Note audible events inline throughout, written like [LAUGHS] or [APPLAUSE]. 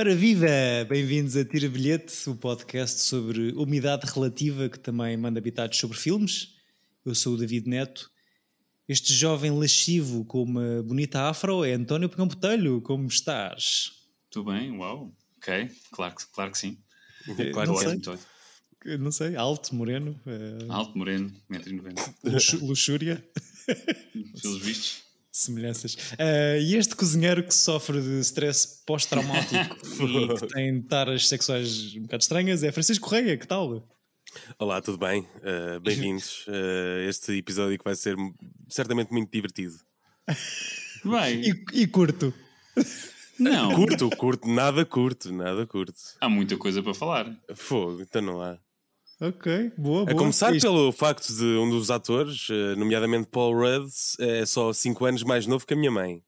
Ora viva! Bem-vindos a Tira Bilhete, o podcast sobre umidade relativa que também manda habitados sobre filmes. Eu sou o David Neto. Este jovem lascivo com uma bonita afro é António Pegão Botelho. Como estás? Tudo bem, uau. Ok, claro, que- claro que sim. Claro Não que sei. Eu Não sei, alto, moreno, eh, Alto, moreno, 1,90m. luxu- luxúria, Pelos vistos. Semelhanças. Eh, e este cozinheiro que sofre de stress pós-traumático [LAUGHS] e que tem taras sexuais um bocado estranhas é Francisco Correia, que tal? Olá, tudo bem? Uh, Bem-vindos a este episódio que vai ser certamente muito divertido. Vai. E, e curto. Não, Curto, curto, nada curto, nada curto. há muita coisa para falar. Fogo, então não há. Ok, boa, boa. A começar Isto- pelo facto de um dos atores, uh, nomeadamente Paul Rudd, é só 5 anos mais novo que a minha mãe.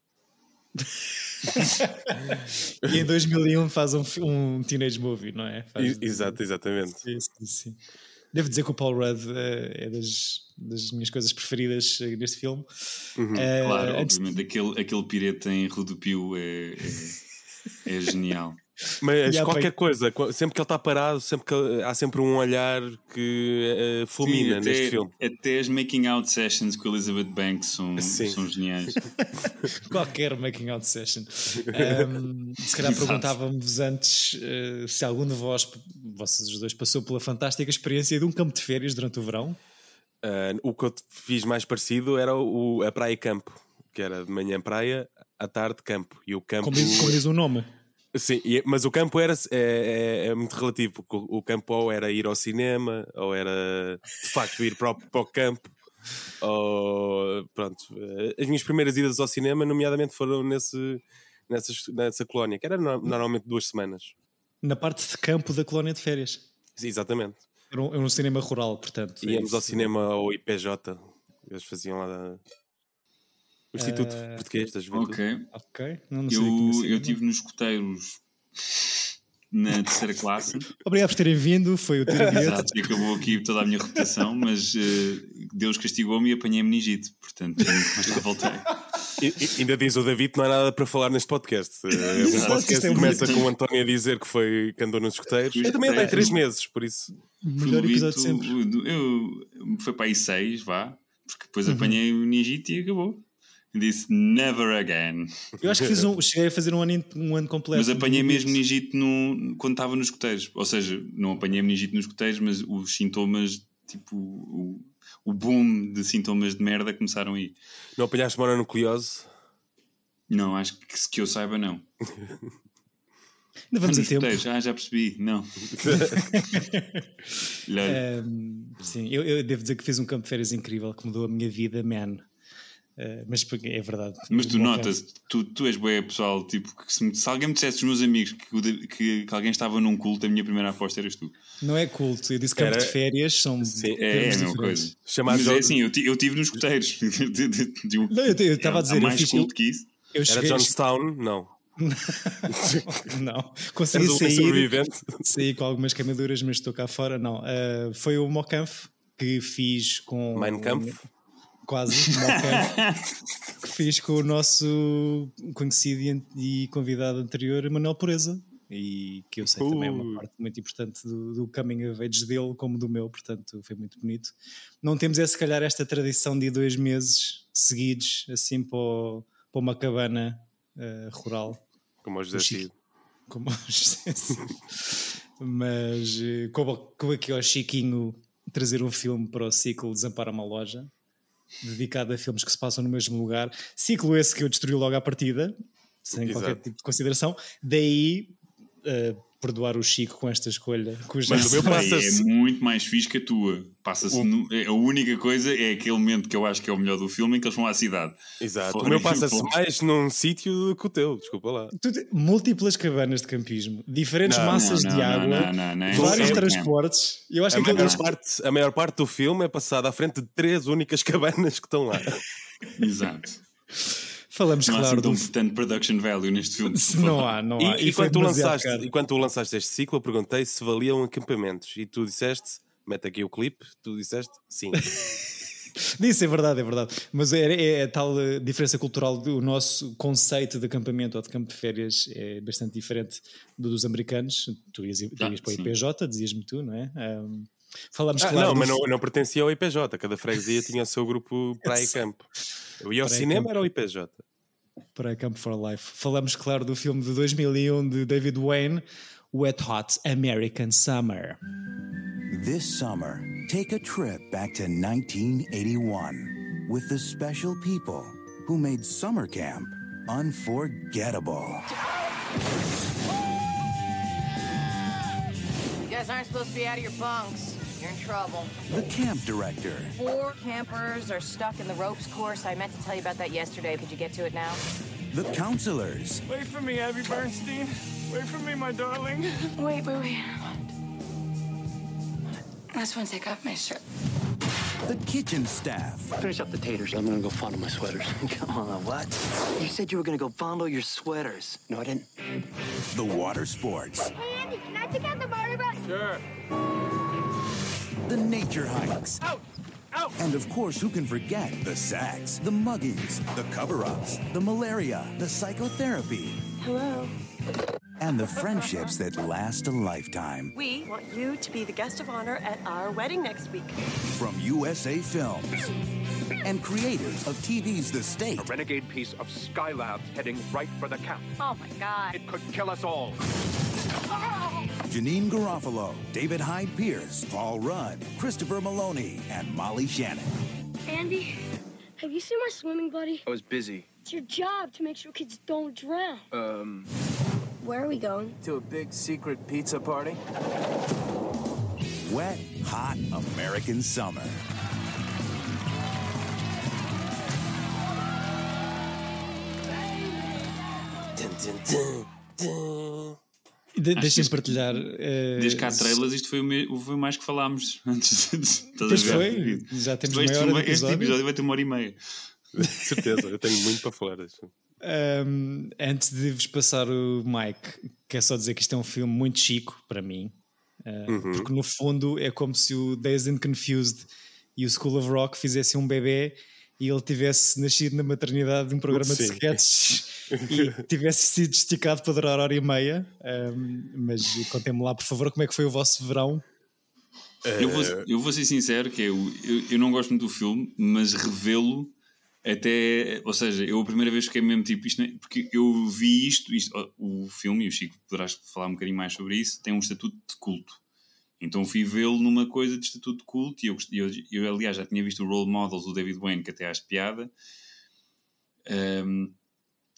E em 2001 faz um, um teenage movie, não é? Faz- Exato, exatamente. Sim, sim, sim. Devo dizer que o Paul Rudd eh, é das, das minhas coisas preferidas eh, neste filme. Uhum. Eh, Claro, antes- obviamente. Aquele, aquele pirete em Rodopio é, é, é genial. Mas E há qualquer bem- coisa, sempre que ele está parado, sempre que ele- há sempre um olhar que uh, fulmina Sim, neste até, filme. até as making out sessions com Elizabeth Banks são, Sim. são geniais. [LAUGHS] qualquer making out session. [LAUGHS] Ahm, se calhar perguntávamos antes eh, se algum de vós, vocês os dois, passou pela fantástica experiência de um campo de férias durante o verão. Uh, o que eu fiz mais parecido era o, a praia e campo, que era de manhã praia, à tarde campo. E o campo. Como diz, como diz o nome. Sim, e- mas o campo era, é, é- é muito relativo, porque o, campo ou era ir ao cinema, ou era de facto ir para o, para o campo. Ou, pronto, eh, as minhas primeiras idas ao cinema, nomeadamente, foram nesse, nessas, nessa colónia, que era no- normalmente duas semanas. Na parte de campo da colónia de férias. Sim, exatamente. Era um, era um cinema rural, portanto. é Íamos isso. ao cinema ao IPJ, eles faziam lá da- o Instituto Eh, Português da Juventude. Ok. Ok, não, não Eu, assim, eu estive nos escuteiros na terceira classe. [LAUGHS] Obrigado por terem vindo, foi o tiro. Exato, e acabou aqui toda a minha reputação, mas eh, Deus castigou-me e apanhei meningite, portanto, lá voltei. E- e- ainda diz o David, não há nada para falar neste podcast. Um Exato, podcast que começa com o António a dizer que foi que andou nos escuteiros. Eu também andei três meses, por isso. Melhor episódio de sempre. Fluido, Eu, foi para aí seis, vá, porque depois Uhum. apanhei o meningite e acabou. Disse never again. Eu acho que fiz um, cheguei a fazer um ano, um ano completo. Mas apanhei mesmo meningite no, quando estava nos escuteiros. Ou seja, não apanhei meningite nos escuteiros, mas os sintomas, tipo, o, o boom de sintomas de merda começaram aí. Não apanhaste mononucleose? Não, acho que, que eu saiba, não. Ainda vamos a nos tempo. ah, já percebi, não. [LAUGHS] Um, sim, eu, eu devo dizer que fiz um campo de férias incrível que mudou a minha vida, man. Uh, mas é verdade. Mas tu notas, tu, tu és bué pessoal, tipo, que se, se alguém me dissesse os meus amigos que, que, que alguém estava num culto, a minha primeira aposta eras tu. Não é culto, eu disse campo Era- de férias, são. Sim, É, é a mesma coisa. Chamado Mas é assim, eu, eu tive nos escuteiros. Um- [LAUGHS] Não, eu eu estava a há dizer, eu mais fiz. culto que isso. Eu Era Johnstown? Não. [LAUGHS] não, consegui sair, saí com algumas queimaduras, mas estou cá fora. Não, Uh, foi o Mocanf que fiz com. Mein Kampf? Quase, [LAUGHS] que fiz com o nosso conhecido e- convidado anterior, Manuel Pureza. E que eu sei também é Uh. uma parte muito importante do, do coming of age dele, como do meu, portanto foi muito bonito. Não temos, é se calhar, esta tradição de dois meses seguidos, assim, para, o- para uma cabana eh, rural. Como o José. Cid. como o José Cid. mas eh, como, como aqui ao Chiquinho trazer um filme para o ciclo Desampara uma Loja dedicado a filmes que se passam no mesmo lugar ciclo esse que eu destruí logo à partida sem Exato. qualquer tipo de consideração daí eh, perdoar o Chico com esta escolha cuja Mas o meu Pá, passa-se- É muito mais fixe que a tua. Passa-se O- no- é- a única coisa é aquele momento que eu acho que é o melhor do filme em que eles vão à cidade. Exato. Fora O meu passa-se mais num sítio do que o teu, desculpa lá. Múltiplas cabanas de campismo diferentes Não, massas não, de não, água não, não, não, vários transportes eu acho A que maior, parte, a maior parte do filme é passada à frente de três únicas [LAUGHS] cabanas que estão lá. Exato. Falamos Não há claro assim do tão, tanto production value neste filme. Se não há, não há. E, e foi quando, tu lançaste, caro. e quando tu lançaste este ciclo, eu perguntei se valiam acampamentos. E tu disseste, mete aqui o clipe, tu disseste sim. [LAUGHS] Isso é verdade, é verdade. Mas é, é, é tal uh, diferença cultural do nosso conceito de acampamento ou de campo de férias é bastante diferente do dos americanos. Tu ias, tu ias ah, para o IPJ, dizias-me tu, não é? Um, falamos ah, claro. Não, mas não, não pertencia ao IPJ. Cada freguesia tinha o seu grupo praia e campo. Eu ia ao cinema, era o IPJ. Praia Camp for Life. Falamos, claro, do filme de 2001 de David Wayne, Wet Hot American Summer. This summer, take a trip back to 1981 with the special people who made summer camp unforgettable. You guys aren't supposed to be out of your bunks. You're in trouble. The camp director. Four campers are stuck in the ropes course. I meant to tell you about that yesterday. Could you get to it now? The counselors. Wait for me, Abby Bernstein. Wait for me, my darling. Wait, wait, wait. I just want to take off my shirt. The kitchen staff. Finish up the taters. I'm gonna go fondle my sweaters. [LAUGHS] Come on, what? You said you were gonna go fondle your sweaters. No, I didn't. The water sports. Hey, Andy, can I take out the Mario Bros? Sure. The nature hikes. Out! Out! And of course, who can forget the sex, the muggings, the cover-ups, the malaria, the psychotherapy. Hello and the friendships that last a lifetime. We want you to be the guest of honor at our wedding next week. From USA Films and creators of TV's The State. A renegade piece of Skylab heading right for the camp. Oh my God. It could kill us all. Ah! Janine Garofalo, David Hyde Pierce, Paul Rudd, Christopher Maloney, and Molly Shannon. Andy, have you seen my swimming buddy? I was busy. It's your job to make sure kids don't drown. Um. Where are we going? To a big secret pizza party. Wet, hot American summer. De Deixem partilhar. Uh, Desde que há trailers, isto foi o, foi o mais que falámos [LAUGHS] antes de. Pois foi, já temos meia hora este, este episódio vai ter uma hora e meia. De certeza, eu tenho muito para falar. Disso. Um, antes de vos passar o Mike, quer só dizer que isto é um filme muito chico para mim, uh, uhum. porque no fundo é como se o Dazed and Confused e o School of Rock fizessem um bebê e ele tivesse nascido na maternidade de um programa Sim. de sketches e [LAUGHS] tivesse sido esticado para durar hora e meia. Um, mas contem-me lá, por favor, como é que foi o vosso verão? Eu vou, eu vou ser sincero, que eu, eu, eu não gosto muito do filme, mas revê-lo até, ou seja, eu a primeira vez fiquei mesmo tipo isto, é, porque eu vi isto, isto, o filme, e o Chico poderás falar um bocadinho mais sobre isso, tem um estatuto de culto. Então fui vê-lo numa coisa de estatuto de culto, e eu, eu, eu, aliás já tinha visto o Role Models do David Wayne, que até acho piada. Um,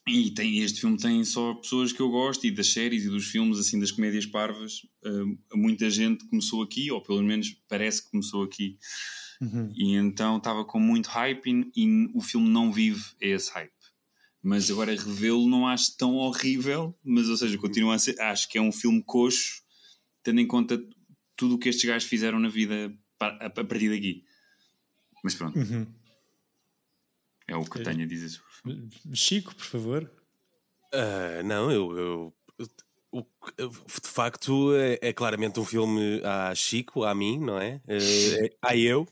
e tem, este filme tem só pessoas que eu gosto, e das séries e dos filmes, assim, das comédias parvas. Um, muita gente começou aqui, ou pelo menos parece que começou aqui. Uhum. E então estava com muito hype e, e, o filme não vive esse hype. Mas agora revê-lo não acho tão horrível, mas ou seja, continuo a ser, acho que é um filme coxo, tendo em conta tudo o que estes gajos fizeram na vida a, partir daqui. Mas pronto. Uhum. É o que eu tenho a dizer sobre Chico, por favor. Uh, não, eu, eu, eu, de facto é, é, claramente um filme a Chico, a mim, não é? Uh, a eu.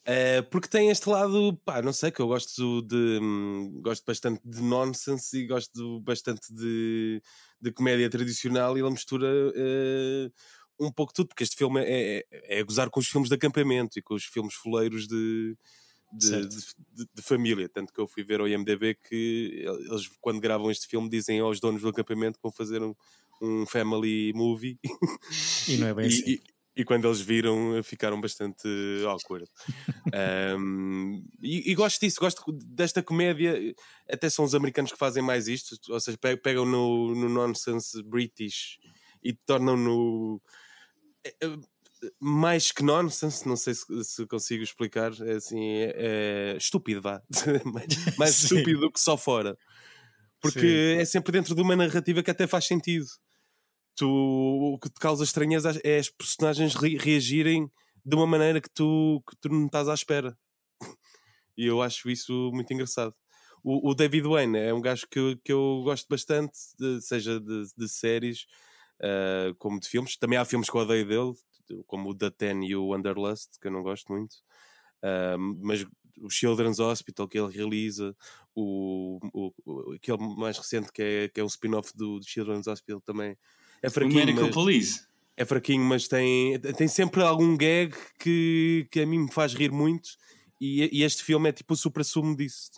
Uh, porque tem este lado, pá, não sei, que eu gosto de. Hum, gosto bastante de nonsense e gosto bastante de, de comédia tradicional e ele mistura uh, um pouco tudo, porque este filme é, é, é gozar com os filmes de acampamento e com os filmes foleiros de, de, de, de, família. Tanto que eu fui ver ao IMDB que eles, quando gravam este filme, dizem aos donos do acampamento que vão fazer um, um family movie. E não é bem [LAUGHS] assim. E, e quando eles viram ficaram bastante awkward. um, e, e, gosto disso, gosto desta comédia. Até são os americanos que fazem mais isto, ou seja, pegam no, no nonsense British e tornam no. Eh, eh, mais que nonsense, não sei se, se consigo explicar, é assim, é, é estúpido, vá. [LAUGHS] mais, mais estúpido do que só fora. Porque Sim. é sempre dentro de uma narrativa que até faz sentido tu, o que te causa estranheza é as personagens re reagirem de uma maneira que tu, que tu não estás à espera. e eu acho isso muito engraçado. O, o, David Wayne é um gajo que, que eu gosto bastante, de, seja de, de séries uh, como de filmes. Também há filmes que eu odeio dele, como o The Ten e o Wanderlust, que eu não gosto muito. Uh, mas o Children's Hospital que ele realiza, o, o, o aquele mais recente que é, que é um spin-off do, do, Children's Hospital também. É fraquinho. O Medical mas, Police. É fraquinho, mas tem, tem sempre algum gag que, que a mim me faz rir muito. E, e este filme é tipo o supra-sumo disso.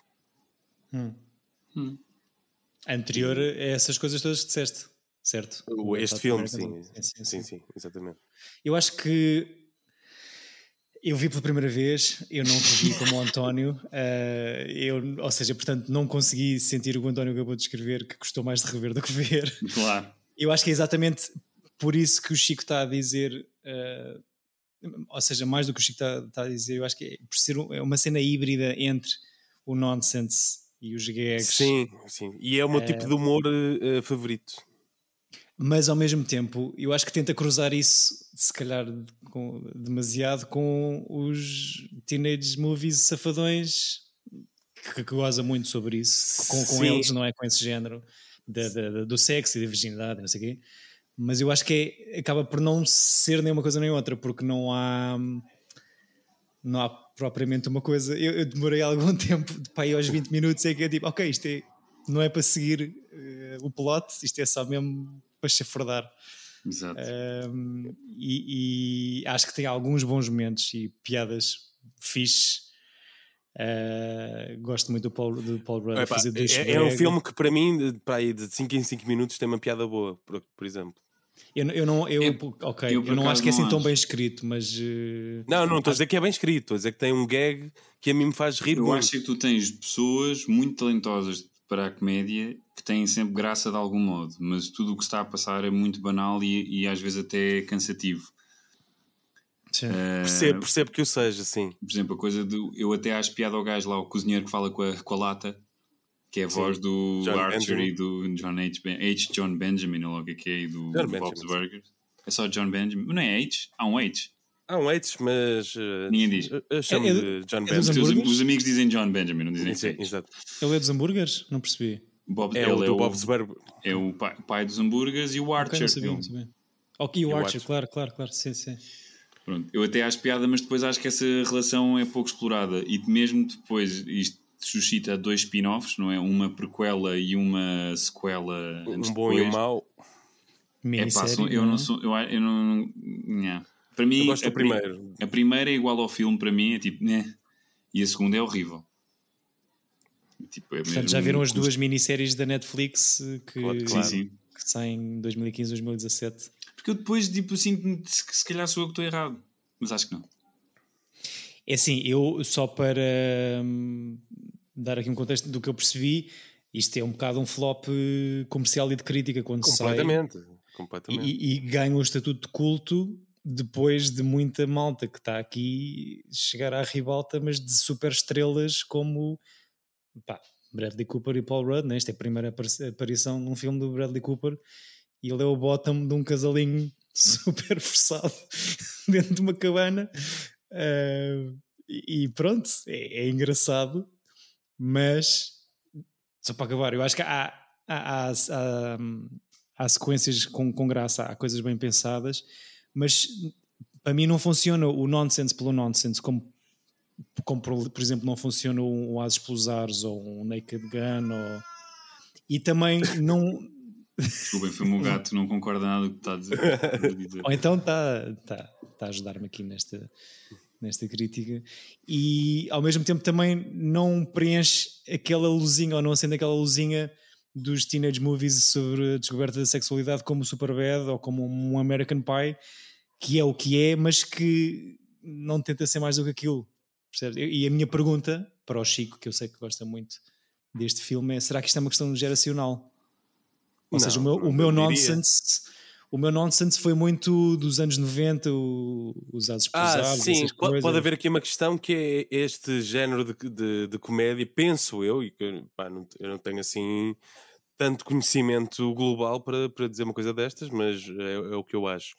Hum. Hum. Anterior a essas coisas todas que disseste, certo? Este filme, sim. Sim, sim, sim, sim, exatamente. Eu acho que eu vi pela primeira vez, eu não revi como o António, uh, [LAUGHS] eu, ou seja, portanto, não consegui sentir o que o António acabou de escrever, que gostou mais de rever do que ver. Claro. Eu acho que é exatamente por isso que o Chico está a dizer, uh, ou seja, mais do que o Chico está, está, a dizer, eu acho que é por ser é uma cena híbrida entre o nonsense e os gags. Sim, sim. E é o meu uh, tipo de humor favorito mas ao mesmo tempo eu acho que tenta cruzar isso, se calhar com, demasiado, com os teenage movies safadões que, que goza muito sobre isso, com, com eles, não é? Com esse género de, de, de, do sexo e da virgindade, não sei o quê. Mas eu acho que é, acaba por não ser nem uma coisa nem outra, porque não há. Não há propriamente uma coisa. Eu, eu demorei [LAUGHS] algum tempo, para ir aos 20 minutos, é que é tipo, ok, isto é, não é para seguir uh, o plot, isto é só mesmo para chafurdar. Exato. Um, e, e, acho que tem alguns bons momentos e piadas fixe. Uh, gosto muito do Paul, do Paul Rudd fazer é, é, um filme que para mim, para aí de 5 em 5 minutos, tem uma piada boa, por, por exemplo. Eu, eu não, eu, eu ok, eu, eu não acho que é assim tão bem escrito, mas. Uh, não, não estou a dizer que é bem escrito, estou a dizer que tem um gag que a mim me faz rir eu muito. Eu acho que tu tens pessoas muito talentosas para a comédia que têm sempre graça de algum modo, mas tudo o que está a passar é muito banal e, e às vezes até cansativo. Uh, percebo, percebo que o seja, sim. Por exemplo, a coisa do. Eu até acho piada ao gajo lá, o cozinheiro que fala com a, com a lata, que é a sim. voz do John Archer Benjamin. e do John H. Ben, H. John Benjamin, ou logo que é, e do, do Bob's Burgers. É só John Benjamin. Não é H? Há um H. Há um H, mas. Uh, Ninguém diz. Eu chamo é, de John é Benjamin. Os, os, amigos dizem John Benjamin, não dizem sim, Exato. Ele é dos hambúrgueres? Não percebi. Bob, é, o é Bob's Burger. É o pai, pai, dos hambúrgueres e o Archer. Okay, não sabia, Ok, o, Archer, claro, claro, claro, sim, sim. Pronto, eu até acho piada, mas depois acho que essa relação é pouco explorada. E mesmo depois isto suscita dois spin-offs, não é? Uma prequela e uma sequela. Um bom e um mau. É, pá, eu não sou. Eu, eu não. não para mim, eu gosto do primeiro. A primeira é igual ao filme, para mim, é tipo, né? E a segunda é horrível. Tipo, é Portanto, já viram as duas minisséries da Netflix que, claro, claro. Sim, sim. que saem em 2015, 2017? Porque eu depois, tipo, sinto-me que se calhar sou eu que estou errado, mas acho que não. É assim, eu só para hum, dar aqui um contexto do que eu percebi, isto é um bocado um flop comercial e de crítica quando completamente, sai. Completamente. E, e ganha um estatuto de culto depois de muita malta que está aqui chegar à ribalta, mas de super estrelas como pá, Bradley Cooper e Paul Rudd, né? esta é a primeira aparição num filme do Bradley Cooper e ele é o bottom de um casalinho [LAUGHS] super forçado [LAUGHS] dentro de uma cabana uh, e, pronto, é, é, engraçado mas só para acabar, eu acho que há, há, há, há, há sequências com, com graça, há coisas bem pensadas, mas para mim não funciona o nonsense pelo nonsense como como por, por exemplo não funciona um As Explosars ou um Naked Gun ou... e também não Desculpem, foi o meu gato, não concorda nada com o que está a dizer. [LAUGHS] ou então está, está, está a ajudar-me aqui nesta, nesta crítica e ao mesmo tempo também não preenche aquela luzinha ou não acende aquela luzinha dos teenage movies sobre a descoberta da sexualidade como Superbad ou como um American Pie que é o que é, mas que não tenta ser mais do que aquilo Percebes? E a minha pergunta para o Chico, que eu sei que gosta muito deste filme, é: será que isto é uma questão geracional? Ou não, seja, o meu, o meu nonsense. O meu nonsense foi muito dos anos 90, os asos pesados. Ah, sim, pode, pode, haver aqui uma questão que é este género de, de, de comédia, penso eu, e que pá, não, eu não tenho assim tanto conhecimento global para, para dizer uma coisa destas, mas é, é o que eu acho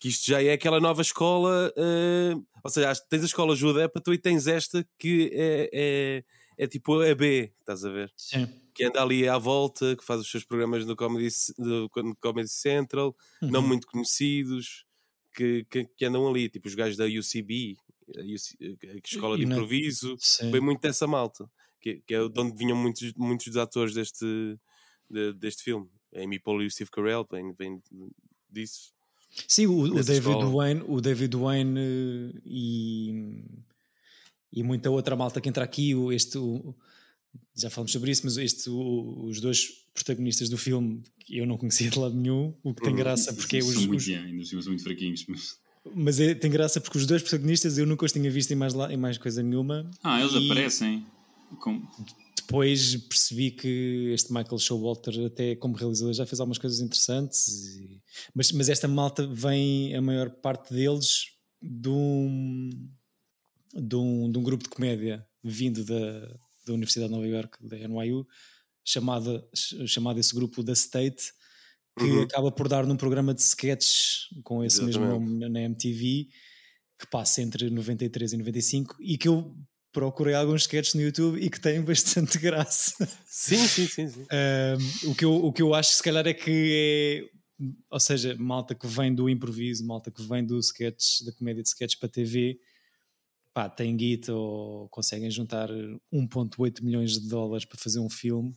que isto já é aquela nova escola, uh, ou seja, tens a escola Judepa e tens esta que é, é, é, tipo a B, estás a ver? Sim. Que anda ali à volta, que faz os seus programas no Comedy, no Comedy Central, uhum. não muito conhecidos, que, que, que, andam ali, tipo os gajos da UCB a escola de improviso, foi muito dessa malta, que, que, é de onde vinham muitos, muitos dos atores deste, de, deste filme. Amy Poehler e o Steve Carell vem, vem disso. Sim, o, o David Wayne, o David Wayne eh, e, e muita outra malta que entra aqui, o, este, o, já falamos sobre isso, mas este, o, os dois protagonistas do filme eu não conhecia de lado nenhum, o que tem uhum. graça porque são os, muito, os... são muito fraquinhos, mas... Mas é, tem graça porque os dois protagonistas eu nunca os tinha visto em mais, em mais coisa nenhuma. Ah, eles e aparecem. Com... Depois percebi que este Michael Showalter, até como realizador, já fez algumas coisas interessantes. E... Mas, mas esta malta vem, a maior parte deles, de um, de um, de um grupo de comédia vindo da, da Universidade de Nova York, da NYU, chamada, chamado esse grupo da State, que uhum. acaba por dar num programa de sketches com esse Exatamente. mesmo nome na MTV, que passa entre 93 e 95 e que eu procurei alguns sketches no YouTube e que têm [LAUGHS] bastante graça. Sim, sim, sim. sim. Um, o, que eu, o que eu acho, se calhar, é que é. Ou seja, malta que vem do improviso, malta que vem do sketch, da comédia de sketches para TV, pá, tem guita ou conseguem juntar 1,8 milhões de dólares para fazer um filme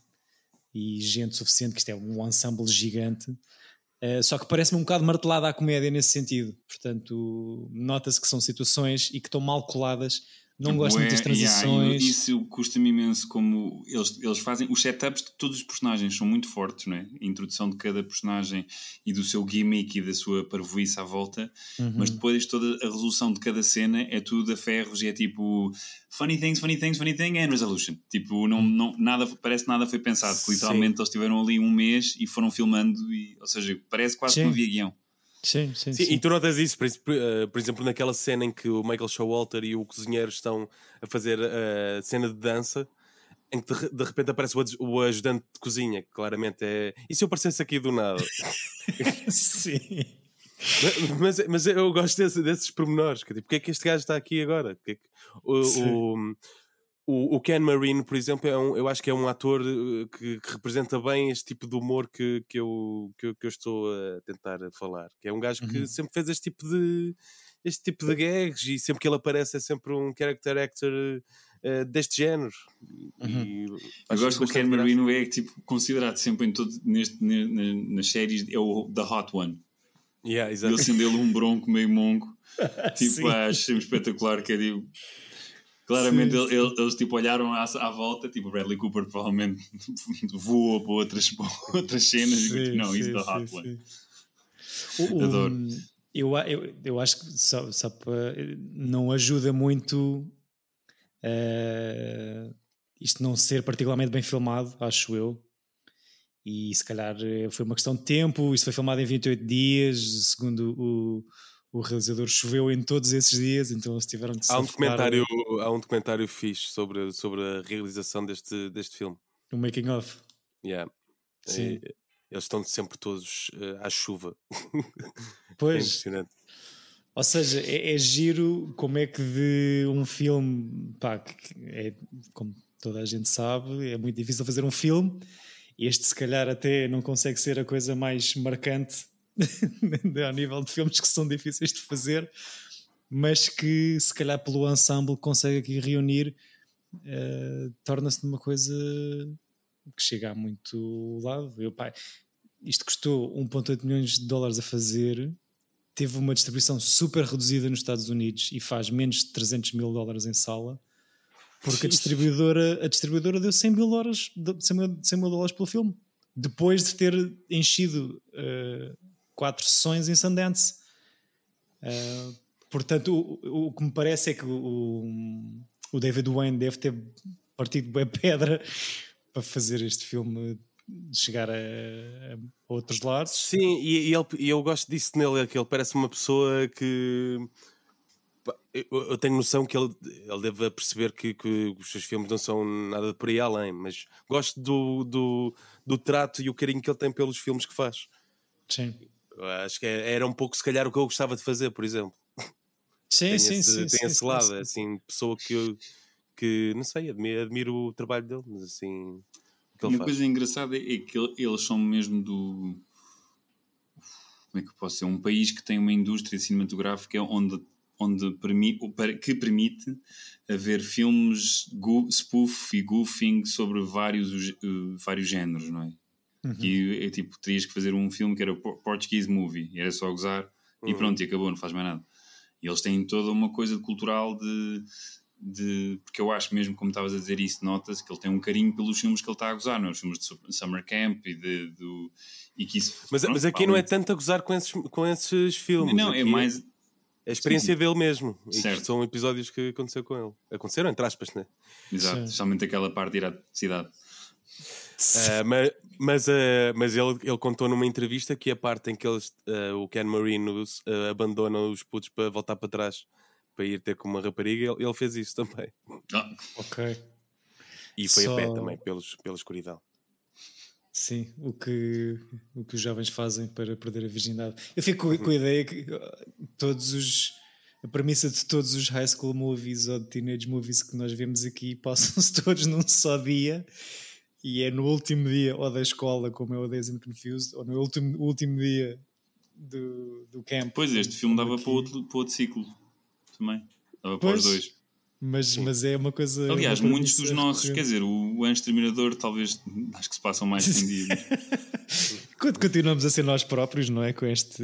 e gente suficiente, que isto é um ensemble gigante. Uh, só que parece-me um bocado martelada a comédia nesse sentido. Portanto, nota-se que são situações e que estão mal coladas não gosto muito das transições. Yeah, isso custa-me imenso como eles, eles fazem. Os setups de todos os personagens são muito fortes, não é? A introdução de cada personagem e do seu gimmick e da sua parvoíce à volta, uhum. mas depois toda a resolução de cada cena é tudo a ferros e é tipo funny things, funny things, funny thing and resolution. Tipo, não, não, nada, parece que nada foi pensado. Literalmente Sim. eles estiveram ali um mês e foram filmando, e, ou seja, parece quase Sim. que não havia guião. Sim, sim, sim, sim. E tu notas isso, por, eh, por, exemplo, naquela cena em que o Michael Showalter e o cozinheiro estão a fazer a cena de dança, em que de, de repente aparece o, ajudante de cozinha, que claramente é. E se eu aparecesse aqui do nada? [LAUGHS] sim. Mas, mas eu gosto desse, desses pormenores. Que, tipo, porque é que este gajo está aqui agora? Que, é que, o, o, o, o Ken Marine, por exemplo, é um, eu acho que é um ator eh, que, que, representa bem este tipo de humor que, que, eu, que, eu, que eu estou a tentar falar. Que é um gajo que uhum. sempre fez este tipo de este tipo de gags e sempre que ele aparece é sempre um character actor uh, deste género. Uhum. eu gosto que o Ken Marino é tipo, considerado sempre em todo, neste, nas séries é o The Hot One. Yeah, exactly. Ele sendo ele um bronco meio mongo. [LAUGHS] tipo, acho sempre espetacular que é tipo Claramente sim, sim. Eles, eles, tipo olharam à, à, volta, tipo Bradley Cooper provavelmente [LAUGHS] voou para outras, [LAUGHS] para outras cenas sim, e tipo, não, isso da Hot One. Adoro. Eu, eu, eu acho que só, só para, não ajuda muito uh, isto não ser particularmente bem filmado, acho eu. E se calhar eh, foi uma questão de tempo, isto foi filmado em 28 dias, segundo o, o realizador choveu em todos esses dias, então eles tiveram que há um documentário Há um documentário fixe sobre, sobre a realização deste, deste filme. O making of. Yeah. Sim. E, eles estão sempre todos uh, à chuva. [LAUGHS] Pois. é impressionante. Ou seja, é, é, giro como é que de um filme, pá, que é, como toda a gente sabe, é muito difícil fazer um filme. Este, se calhar, até não consegue ser a coisa mais marcante a nível de filmes que são difíceis de fazer, mas que se calhar pelo ensemble consegue aqui reunir, uh, torna-se numa coisa que chega a muito lado. Eu, pai, isto custou 1,8 milhões de dólares a fazer, teve uma distribuição super reduzida nos Estados Unidos e faz menos de 300 mil dólares em sala. Porque a distribuidora, a distribuidora deu 100 mil, dólares, 100 mil dólares pelo filme. Depois de ter enchido uh, quatro sessões em Sundance. Uh, portanto, o, o, que me parece é que o, o David Wayne deve ter partido bem pedra para fazer este filme chegar a, a outros lados. Sim, e, e, ele, e eu gosto disso nele, é que ele parece uma pessoa que eu tenho noção que ele, ele deve perceber que, que, os seus filmes não são nada por aí além, mas gosto do, do, do trato e o carinho que ele tem pelos filmes que faz. Sim. Acho que é, era um pouco, se calhar, o que eu gostava de fazer, por exemplo. Sim, tem sim, esse, sim. Tem sim, esse lado, sim. assim, pessoa que eu, que, não sei, admiro, admiro o trabalho dele, mas assim. Uma faz. coisa engraçada é que eles são mesmo do. Como é que posso ser? Um país que tem uma indústria cinematográfica onde, onde permi que permite haver filmes spoof e goofing sobre vários, uh, vários géneros, não é? Uhum. E é tipo, terias que fazer um filme que era Portuguese Movie, e era só gozar uhum. e pronto, e acabou, não faz mais nada. E eles têm toda uma coisa cultural de, de. Porque eu acho mesmo, como estavas a dizer isso, nota-se que ele tem um carinho pelos filmes que ele está a gozar, não é? Os filmes de Summer Camp e de. Do, e que isso, mas, pronto, mas aqui não é tanto a gozar com esses, com esses filmes. Não, é mais. É a experiência Sim. dele mesmo. Certo. são episódios que aconteceu com ele. Aconteceram, entre aspas, né? Exato, Sim. especialmente aquela parte de ir à cidade. Uh, mas mas, uh, mas ele, ele contou numa entrevista que a parte em que eles, uh, o Ken Marino abandona os putos para voltar para trás para ir ter com uma rapariga, ele, ele fez isso também. Ah. Ok. E foi Só... a pé também, pelos, pela escuridão. Sim, o que, o que os jovens fazem para perder a virgindade. Eu fico com, com a ideia que todos os. A premissa de todos os high school movies ou de teenage movies que nós vemos aqui [LAUGHS] passam-se todos num só dia e é no último dia ou da escola, como é o Days and Confused, ou no último, último dia do, do camp. Pois, este filme dava para outro, para outro ciclo também. Dava para os dois. Mas, mas é uma coisa. Aliás, uma muitos dos nossos, quer dizer, o, Anjo Terminador, talvez acho que se passam mais que um dia. Quando continuamos a ser nós próprios, não é? Com este.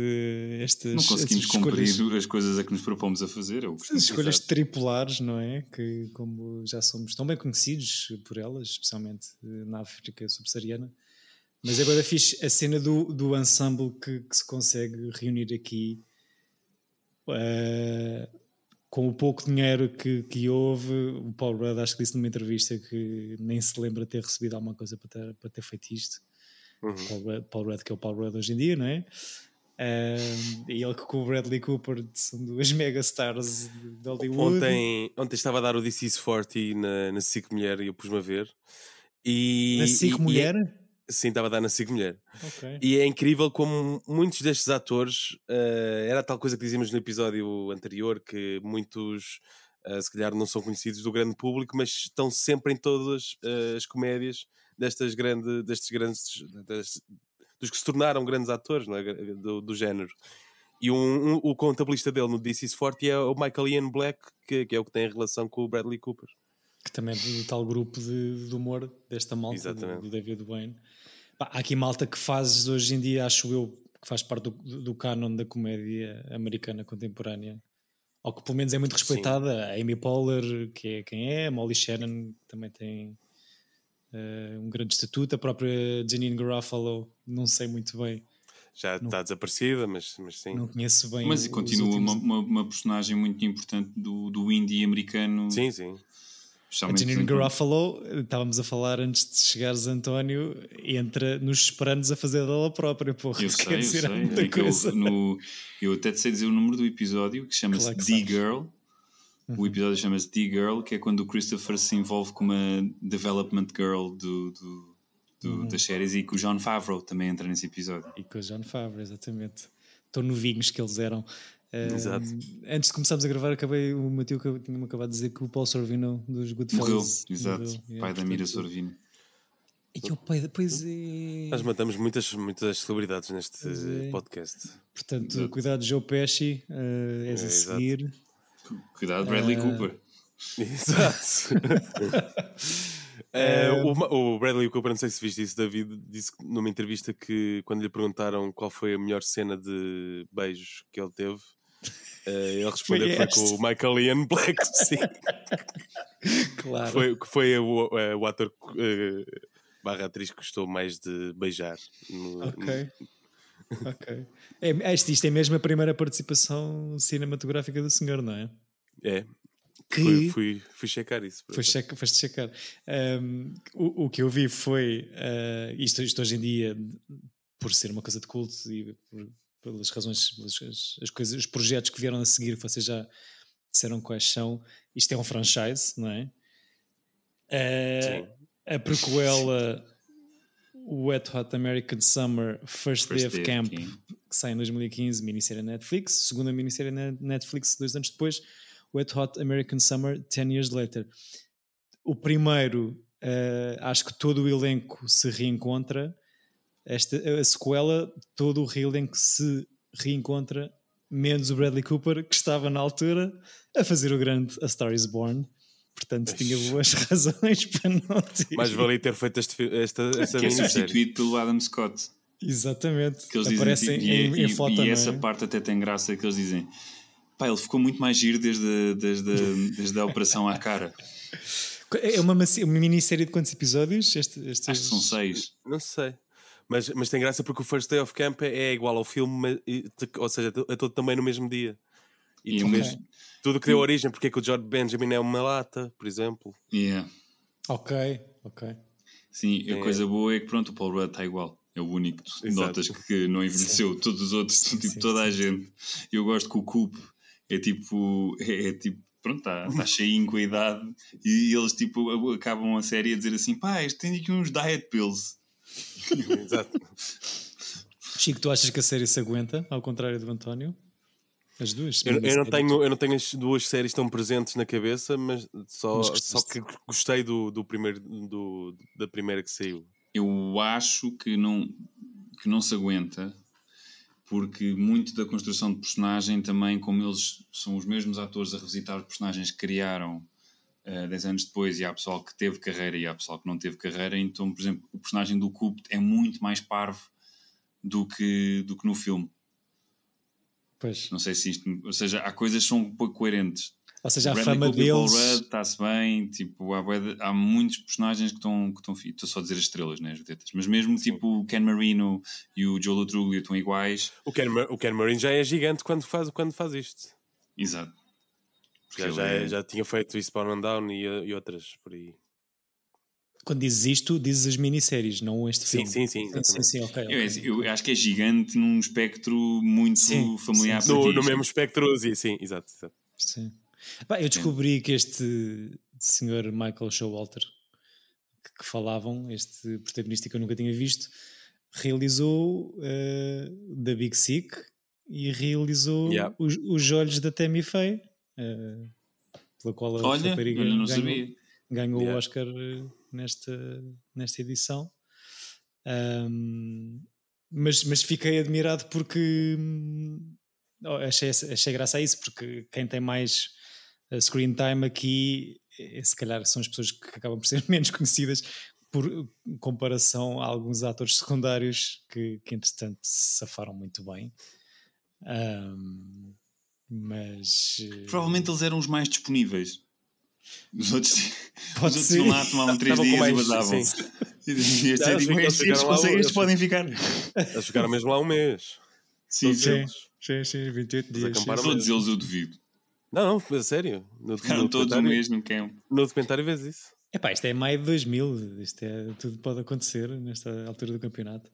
Estas, não conseguimos cumprir escolhas, as coisas a que nos propomos a fazer. É as escolhas tripulares, não é? Que, como já somos tão bem conhecidos por elas, especialmente na África subsaariana. Mas agora fiz a cena do, do ensemble que, que se consegue reunir aqui. Uh, com o pouco dinheiro que, que houve, o Paul Rudd acho que disse numa entrevista que nem se lembra ter recebido alguma coisa para ter, para ter feito isto. Uhum. Paul, Rudd, que é o Paul Rudd hoje em dia, não é? Um, e ele com o Bradley Cooper são duas [LAUGHS] megastars de Hollywood. Ontem, ontem estava a dar o This Is 40 na, na SIC Mulher e eu pus-me a ver. E, na SIC Mulher? E, Sim, estava a dar na SIG Mulher. Okay. E é incrível como muitos destes atores, uh, era tal coisa que dizíamos no episódio anterior, que muitos, uh, se calhar, não são conhecidos do grande público, mas estão sempre em todas uh, as comédias destas grande, destes grandes, destes, dos que se tornaram grandes atores é? do, do género. E um, um, o contabilista dele no Is Forte é o Michael Ian Black, que, que é o que tem relação com o Bradley Cooper que também é do tal grupo de, de humor desta malta do, do, David Wayne. Pá, há aqui malta que faz hoje em dia, acho eu, que faz parte do, do canon da comédia americana contemporânea, ou que pelo menos é muito respeitada. Sim. A Amy Poehler, que é quem é, a Molly Shannon também tem uh, um grande estatuto, a própria Janine Garofalo, não sei muito bem. Já não, está desaparecida, mas, mas sim. Não conheço bem. Mas continua últimos... uma, uma, uma, personagem muito importante do, do indie americano. Sim, sim. A Janine Garofalo, estávamos a falar antes de chegares, António, entra nos esperando a fazer dela própria, porra. Eu sei, eu sei. Muita é coisa. Eu, no, eu até te sei dizer o número do episódio, que chama-se claro D-Girl. Uhum. O episódio chama-se D-Girl, que é quando o Christopher se envolve com uma development girl do, do, do uhum. das séries e que o John Favreau também entra nesse episódio. E com o John Favreau, exatamente. Tão novinhos que eles eram. Exato. antes de começarmos a gravar, acabei, o Matheus tinha-me acabado de dizer que o Paul Sorvino dos Goodfellas morreu. Exato, morreu. pai yeah, da Mira Sorvino. E o pai, depois é... Nós matamos muitas, muitas celebridades neste é. podcast. Portanto, exato. cuidado, Joe Pesci, uh, és é, a seguir. Cuidado, Bradley uh... Cooper. [LAUGHS] Exato. É, [LAUGHS] o, o, Bradley Cooper, não sei se viste isso, David, disse numa entrevista que quando lhe perguntaram qual foi a melhor cena de beijos que ele teve, uh, ele respondeu foi que foi com o Michael Ian Black, [LAUGHS] sim. claro. Foi, que foi o, o ator uh, barra atriz que gostou mais de beijar. No, ok. No... ok. É, isto, isto é mesmo a primeira participação cinematográfica do senhor, não é? É, que. Fui, fui, fui checar isso. Foi checa, foste checar. Um, o, o que eu vi foi. Uh, isto, isto hoje em dia, por ser uma coisa de culto e por, pelas razões, pelas as coisas, os projetos que vieram a seguir, vocês já disseram quais são. Isto é um franchise, não é? Uh, a prequela. [LAUGHS] Wet Hot American Summer First, First Day of Day Camp, que sai em 2015, minissérie Netflix, segunda minissérie Netflix dois anos depois, Wet Hot American Summer 10 Years Later. O primeiro, uh, acho que todo o elenco se reencontra. Esta, a sequela, todo o elenco se reencontra menos o Bradley Cooper, que estava na altura a fazer o grande A Star is Born. Portanto, tinha boas [LAUGHS] razões para não ter. Mais valia ter feito este, esta, esta que é substituído pelo Adam Scott. Exatamente. Que eles Aparecem dizem, em, e, em foto, e, e essa é? parte até tem graça que eles dizem. Pá, ele ficou muito mais giro desde, desde, desde a operação à cara. É uma, uma minissérie de quantos episódios? Este, estes... Acho que são seis. Não sei. Mas, mas tem graça porque o First Day of Camp é, é igual ao filme, ou seja, é todo também no mesmo dia. E, tu mesmo, tudo que deu origem, porque é que o George Benjamin é uma lata, por exemplo. Yeah. Ok, ok. Sim, a é. coisa boa é que pronto, o Paul Rudd está igual. É o único que notas que não envelheceu. Sim. Todos os outros, sim, tipo, sim, toda a gente. Eu gosto que o Coop é tipo. É, é tipo. Pronto, está tá [LAUGHS] cheinho com a idade e eles tipo acabam a série a dizer assim: pá, este tem aqui uns diet pills. Exato. Chico, tu achas que a série se aguenta, ao contrário do António? As duas? Eu, eu, não tenho, eu não tenho as duas séries tão presentes na cabeça, mas só, mas só que gostei do, do primeiro, do, da primeira que saiu. Eu acho que não, que não se aguenta, porque muito da construção de personagem também, como eles são os mesmos atores a revisitar os personagens que criaram uh, 10 anos depois, e há pessoal que teve carreira e há pessoal que não teve carreira, então, por exemplo, o personagem do Coop é muito mais parvo do que, do que no filme. Pois. Não sei se isto. Ou seja, há coisas que são um pouco coerentes. Ou seja, a fama deles. está-se bem, tipo, há, há, muitos personagens que estão. Que estão estou só a dizer as estrelas, né, as vedetas. Mas mesmo Sim. tipo o Ken Marino e o Joe Truglio estão iguais. O Ken, o Ken Marino já é gigante quando faz, quando faz isto. Exato. Já, já, é... já tinha feito isso para Down e, e outras por aí. Quando dizes isto, dizes as minisséries, não este sim, filme. Sim, sim, sim. sim, okay, okay. Eu, eu, acho que é gigante num espectro muito sim, familiar sim, no, no, mesmo espectro, sim, sim exato. exato. Sim. Bah, eu descobri que este senhor Michael Showalter que, que, falavam, este protagonista que eu nunca tinha visto, realizou uh, The Big Sick e realizou yeah. os, os Olhos da Tammy Faye, uh, pela qual a Olha, rapariga ganhou, ganhou yeah. o Oscar eh, nesta, nesta edição. Um, mas, mas fiquei admirado porque oh, achei, achei graça a isso, porque quem tem mais uh, screen time aqui, é, se calhar são as pessoas que acabam por ser [LAUGHS] menos conhecidas por comparação a alguns atores secundários que, que entretanto se safaram muito bem. Um, mas provavelmente eles eram os mais disponíveis. Os outros, Pode os outros ser. lá tomavam 3 dias mais, e vazavam. E estes, estes, podem ficar. Eles ficaram mesmo lá um mês. Sim, sim, sim, sim, 28 dias. Todos eles eu duvido. Não, não, sério. No, Ficaram no todos o mesmo campo. No documentário vês isso. Epá, isto é maio de 2000, isto é, tudo pode acontecer nesta altura do campeonato.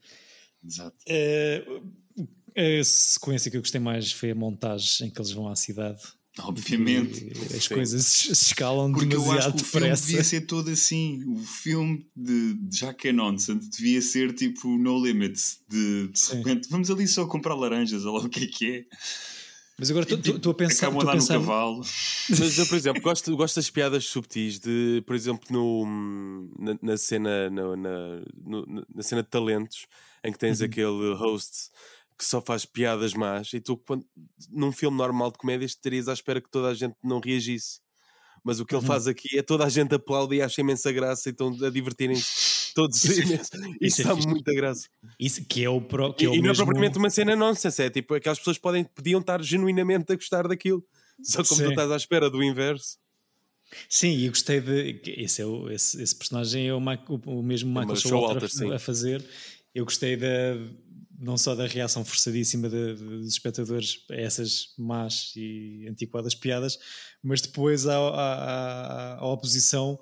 Exato. Uh, a sequência que eu gostei mais foi a montagem em que eles vão à cidade Obviamente. E as Sim. coisas se escalam Porque demasiado eu acho que o depressa. filme devia ser todo assim. O filme de, Jack é nonsense devia ser tipo No Limits. De, de repente, vamos ali só comprar laranjas, olha lá o que é que é. Mas agora estou tipo, a pensar. Acabam a dar pensar... no cavalo. Mas eu, por [LAUGHS] exemplo, gosto, gosto das piadas subtis de, por exemplo, no, na, na cena na, na, no, na, cena de talentos, em que tens uhum. aquele host que só faz piadas más e tu, quando, num filme normal de comédias, estarias à espera que toda a gente não reagisse. Mas o que ele uhum. faz aqui é toda a gente aplaude e acha imensa graça e estão a divertirem-se todos isso, [LAUGHS] imenso. Isso, isso é dá muita graça. Isso que é o pro, que é e, o e não é propriamente uma cena nonsense, é tipo aquelas pessoas podem, podiam estar genuinamente a gostar daquilo, só como Sim. tu estás à espera do inverso. Sim, e gostei de. Esse, é o, esse, esse personagem é o, o, o mesmo é Michael Showalter a, a fazer. Eu gostei da, não só da reação forçadíssima de, de, dos espectadores a essas más e antiquadas piadas, mas depois a, a, a oposição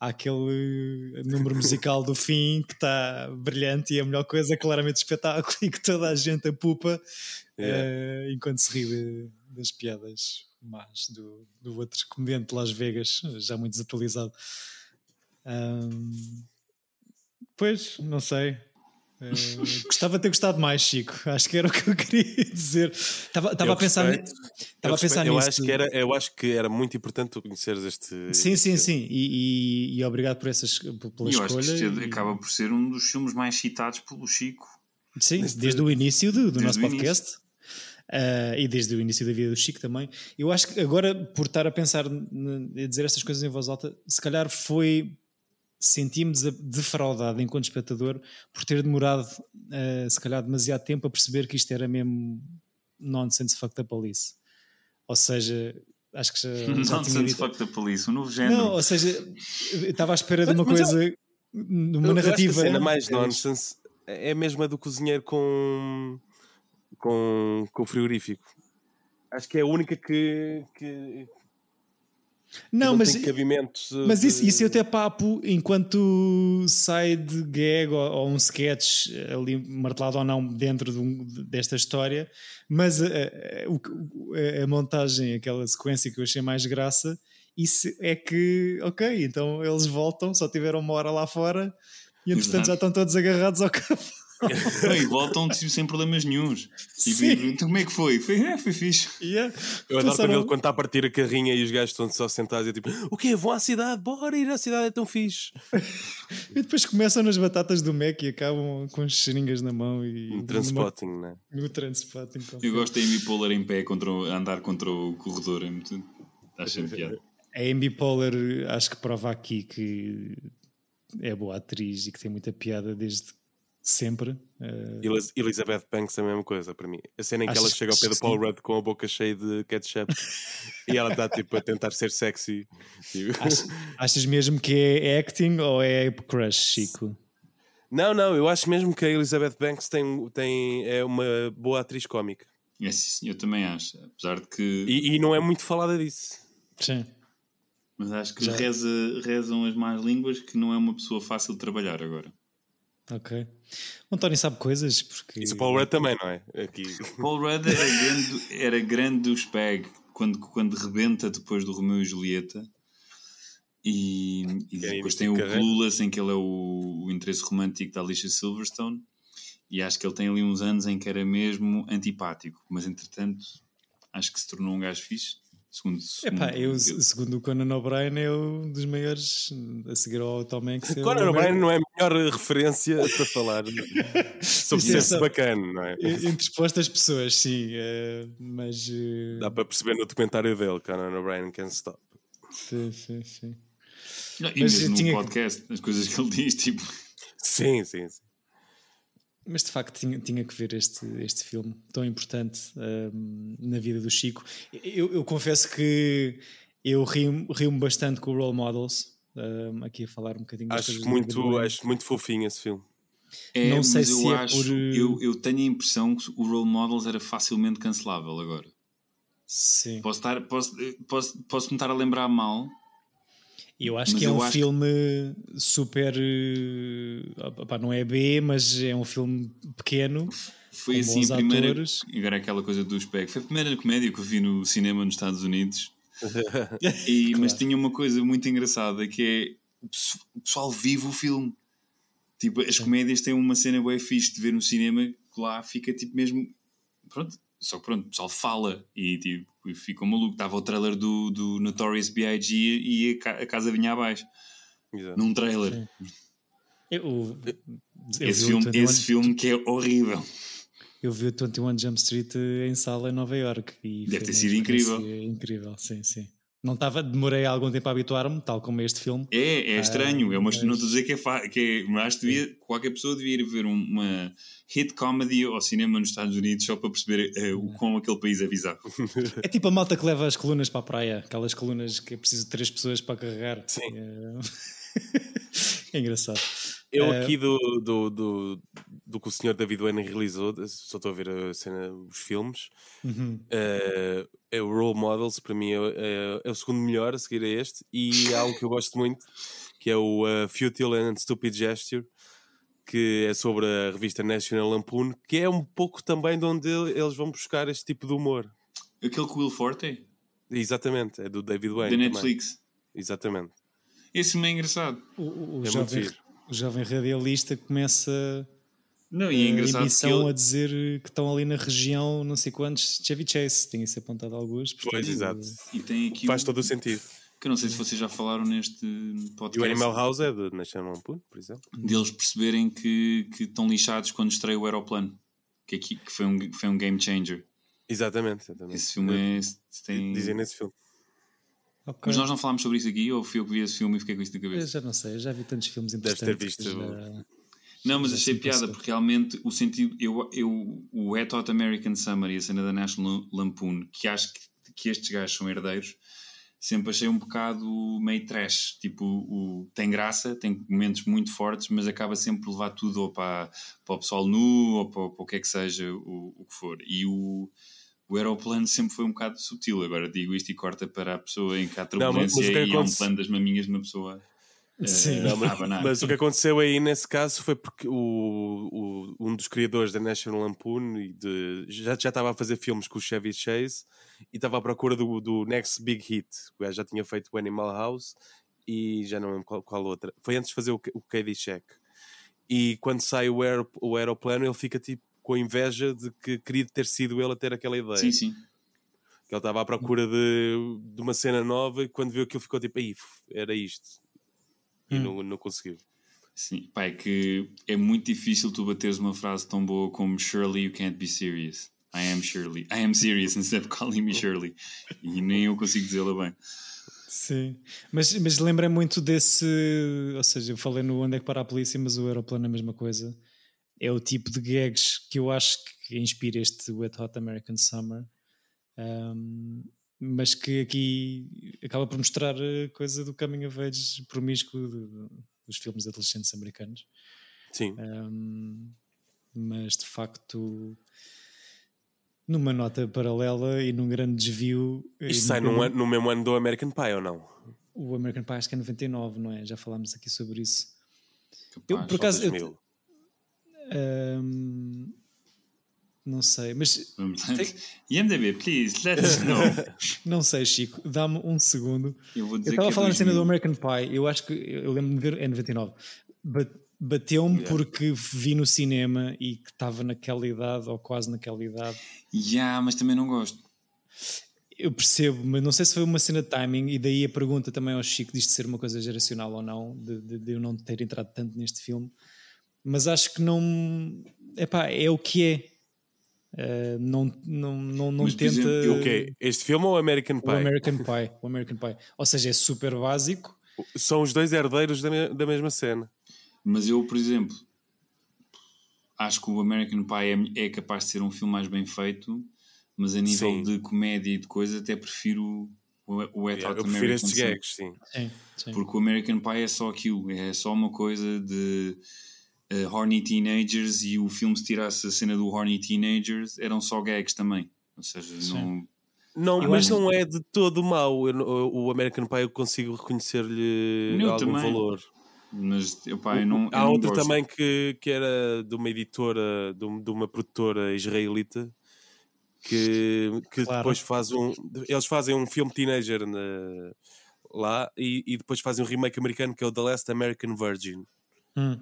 àquele número musical do fim que está brilhante e é a melhor coisa, claramente espetáculo, e que toda a gente apupa yeah. uh, enquanto se ri de, das piadas más do, do outro comediante de Las Vegas, já muito desatualizado. Um, pois, não sei. Uh, gostava de ter gostado mais, Chico. Acho que era o que eu [LAUGHS] queria dizer. Estava, estava a pensar, estava a pensar eu nisso. Acho que era, eu acho que era muito importante tu conheceres este. Sim, sim, sim. E, e, e, obrigado por essas pela eu escolha. Acho que este e... acaba por ser um dos filmes mais citados pelo Chico. Sim, desde o início do, do nosso podcast. Uh, e desde o início da vida do Chico também. Eu acho que agora, por estar a pensar, a dizer estas coisas em voz alta, se calhar foi. Senti-me defraudado enquanto espectador por ter demorado, uh, se calhar, demasiado tempo a perceber que isto era mesmo nonsense fuck the police. Ou seja, acho que já. [LAUGHS] já nonsense fuck the police, um novo género. Não, ou seja, estava à espera de uma mas, coisa. Eu, uma narrativa. a cena mais nonsense é a mesma do cozinheiro com com, com o frigorífico. Acho que é a única que. que não, não, mas, mas de... isso, isso eu até papo enquanto sai de gag ou, ou, um sketch ali martelado ou não dentro de um, desta história, mas a, a, a, montagem, aquela sequência que eu achei mais graça, isso é que, ok, então eles voltam, só tiveram uma hora lá fora e entretanto já estão todos agarrados ao cavalo. E voltam tipo, sem problemas nenhums. Tipo, então, como é que foi? Foi, é, foi fixe. Yeah. Eu adoro quando ele quando está a partir a carrinha e os gajos estão só sentados e tipo, o quê? Vão à cidade? Bora ir à cidade, é tão fixe. [LAUGHS] e depois começam nas batatas do Mac e acabam com as seringas na mão e. No transpotting, né? No transpotting. Eu gosto da Amy Poehler em pé contra o, a andar contra o corredor. É muito. Acho piada. A Amy Poehler acho que prova aqui que é boa atriz e que tem muita piada desde sempre. Uh... Elizabeth Banks é a mesma coisa para mim. A cena em que ela chega ao pé do Paul Rudd com a boca cheia de ketchup [LAUGHS] e ela está tipo a tentar ser sexy. Tipo... Achas, achas mesmo que é acting ou é crush, Chico? Não, não, eu acho mesmo que a Elizabeth Banks tem, tem, é uma boa atriz cómica. É, sim, eu também acho. Apesar de que. E, e não é muito falada disso. Sim. Mas acho que reza, rezam as más línguas que não é uma pessoa fácil de trabalhar agora. Ok. O António sabe coisas porque. Isso o Paul Rudd também, não é? Aqui. [LAUGHS] Paul Rudd era grande, era grande do Spag quando, quando rebenta depois do Romeu e Julieta. E, e depois tem o Clueless, em que ele é o, o interesse romântico da Alicia Silverstone. E acho que ele tem ali uns anos em que era mesmo antipático, mas entretanto acho que se tornou um gajo fixe. Segundo, segundo, Epá, eu, segundo o Conan O'Brien, é um dos maiores a seguir ao Tom Hanks. É Conan O'Brien não é a melhor referência para falar [LAUGHS] sobre é bacana, não é? Entre expostas pessoas, sim, uh, mas. Uh... Dá para perceber no documentário dele, Conan O'Brien Can't Stop. Sim, sim, sim. Não, e mas mesmo no podcast, as coisas que ele diz, tipo. Sim, sim, sim. Mas de facto tinha, tinha que ver este, este filme tão importante um, na vida do Chico. Eu, eu confesso que eu rio-me rio bastante com o Role Models, um, aqui a falar um bocadinho acho muito Acho muito fofinho esse filme. É, não sei se é acho, por... eu, eu tenho a impressão que o Role Models era facilmente cancelável agora. Sim. Posso, estar, posso, posso, posso me estar a lembrar mal, eu acho mas que é um filme que... super. Eh, opa, não é B, mas é um filme pequeno. Foi assim a primeira. Atores. Agora aquela coisa do SPEC. Foi a primeira comédia que eu vi no cinema nos Estados Unidos. [LAUGHS] e, [LAUGHS] claro. Mas tinha uma coisa muito engraçada que é o pessoal vive o filme. Tipo, as comédias têm uma cena bem fixe de ver no cinema que lá fica tipo mesmo. Pronto, só que pronto, o pessoal fala e tipo, ficou maluco. Estava o trailer do, do Notorious B.I.G. e a, casa vinha abaixo. Exato. Num trailer. Eu, eu esse, filme, esse filme que é horrível. Eu vi o 21 Jump Street em sala em Nova York e deve ter sido incrível. Incrível, sim, sim. Não estava, demorei algum tempo a habituar-me, tal como este filme. É, é estranho. Ah, é uma, mas... Não estou a dizer que é, que é mas devia, qualquer pessoa devia ir ver uma hit comedy ao cinema nos Estados Unidos só para perceber uh, o quão aquele país é bizarro. É tipo a malta que leva as colunas para a praia, aquelas colunas que é preciso de três pessoas para carregar. Sim. É, [LAUGHS] é engraçado. Eu é. aqui do, do, do, do, que o senhor David Wayne realizou, só estou a ver a cena, os filmes, uhum. uh, é o Role Models, para mim é, é, é, o segundo melhor a seguir a este, e há algo que eu gosto muito, que é o uh, Futile and Stupid Gesture, que é sobre a revista National Lampoon, que é um pouco também de onde eles vão buscar este tipo de humor. Aquele com o Will Forte? Exatamente, é do David Wayne. Da Netflix. Também. Exatamente. Esse é engraçado. O, o, é jovem, o jovem radialista começa não, e é engraçado a emissão ele... a dizer que estão ali na região não sei quantos Chevy Chase, tinha se apontado alguns. Portanto, pois, exato. E tem aqui Faz todo o sentido. Que eu não sei se vocês já falaram neste podcast. E o Animal House é de National Lampoon, por exemplo. Deles perceberem que, que estão lixados quando estreia o aeroplano. Que, aqui, que foi, um, foi um game changer. Exatamente, exatamente. Esse filme é, tem. Dizem nesse filme. Okay. Mas nós não falámos sobre isso aqui, ou fui eu que vi esse filme e fiquei com isso na cabeça? Eu já não sei, eu já vi tantos filmes importantes. Deve ter visto. Já... Não, mas achei piada porque realmente o sentido. Eu, eu, o Wet Hot American Summer e a cena da National Lampoon, que acho que, que estes gajos são herdeiros, sempre achei um bocado meio trash. Tipo, o, tem graça, tem momentos muito fortes, mas acaba sempre por levar tudo ou para, para o pessoal nu ou para, para o que é que seja o, o que for. E o o aeroplano sempre foi um bocado sutil. Agora digo isto e corta para a pessoa em que há turbulência não, e há um plano das maminhas de uma pessoa. Eh, Sim, não, mas, mas, o que aconteceu aí nesse caso foi porque o, o, um dos criadores da National Lampoon de, já, já estava a fazer filmes com o Chevy Chase e estava à procura do, do Next Big Hit. O já tinha feito o Animal House e já não lembro qual, qual outra. Foi antes de fazer o, o Check. E quando sai o, aer, o aeroplano, ele fica tipo com inveja de que queria ter sido ele a ter aquela ideia. Sim, sim. Que ele estava à procura de, de uma cena nova e quando viu aquilo ficou tipo, aí, era isto. E hum. não, não conseguiu. Sim, pá, é que é muito difícil tu bateres uma frase tão boa como Surely you can't be serious. I am Shirley. I am serious [LAUGHS] instead of calling me Shirley. E nem eu consigo dizê-la bem. Sim, mas, mas lembra muito desse. Ou seja, eu falei no Onde é que para a polícia, mas o aeroplano é a mesma coisa é o tipo de gags que eu acho que inspira este Wet Hot American Summer. Um, mas que aqui acaba por mostrar a coisa do coming of age promíscuo dos filmes adolescentes americanos. Sim. Um, mas de facto, numa nota paralela e num grande desvio. Isto sai no, no mesmo ano do American Pie ou não? O American Pie acho que é 99, não é? Já falámos aqui sobre isso. eu, por acaso, eu, um, não sei, mas. Tem... IMDB, please, let us know. [LAUGHS] não sei, Chico, dá-me um segundo. Eu estava a falar na cena do American Pie, eu acho que eu lembro-me de ver, é 99. Bateu-me yeah. porque vi no cinema e que estava naquela idade ou quase naquela idade. Já, yeah, mas também não gosto. Eu percebo, mas não sei se foi uma cena de timing, e daí a pergunta também ao Chico de ser uma coisa geracional ou não, de, de, de eu não ter entrado tanto neste filme mas acho que não. Epá, é o que é. Uh, não não, não, não mas, tenta. Exemplo, o quê? Este filme ou American Pie? O American [LAUGHS] Pie. O American Pie. Ou seja, é super básico. São os dois herdeiros da, me da mesma cena. Mas eu, por exemplo, acho que o American Pie é, é capaz de ser um filme mais bem feito, mas a nível sim. de comédia e de coisa, até prefiro o, o Wet yeah, Eu prefiro estes gags, sim. Sim, sim. Porque o American Pie é só aquilo, é só uma coisa de uh, Horny Teenagers e o filme se tirasse a cena do Horny Teenagers eram só gags também. Ou seja, Sim. não. Não, eu mas não é de todo mau. Eu, o American Pie eu consigo reconhecer-lhe algum também. valor. Mas eu, pá, eu não. Há eu outra também que, que era de uma editora, de, de uma produtora israelita que, que claro. depois faz um. Eles fazem um filme teenager na, lá e, e, depois fazem um remake americano que é o The Last American Virgin. Hum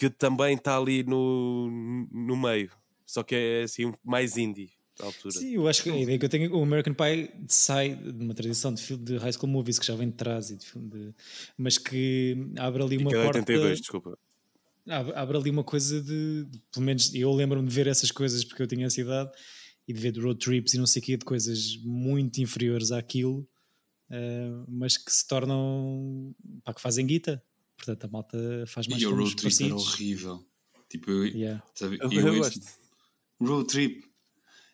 que também está ali no, no meio, só que é assim mais indie. Altura. Sim, eu acho que a ideia que eu tenho o American Pie sai de uma tradição de, de high school movies que já vem de trás, e de de, mas que abre ali uma e porta. 82, desculpa. Abre, abre, ali uma coisa de, de pelo menos eu lembro-me de ver essas coisas porque eu tinha essa idade e de ver road trips e não sei o quê, de coisas muito inferiores àquilo, uh, mas que se tornam pá, que fazem guita. Portanto, a malta faz mais E o road trip era horrível. Tipo, eu, yeah. sabe, eu, eu, eu gosto. Road trip.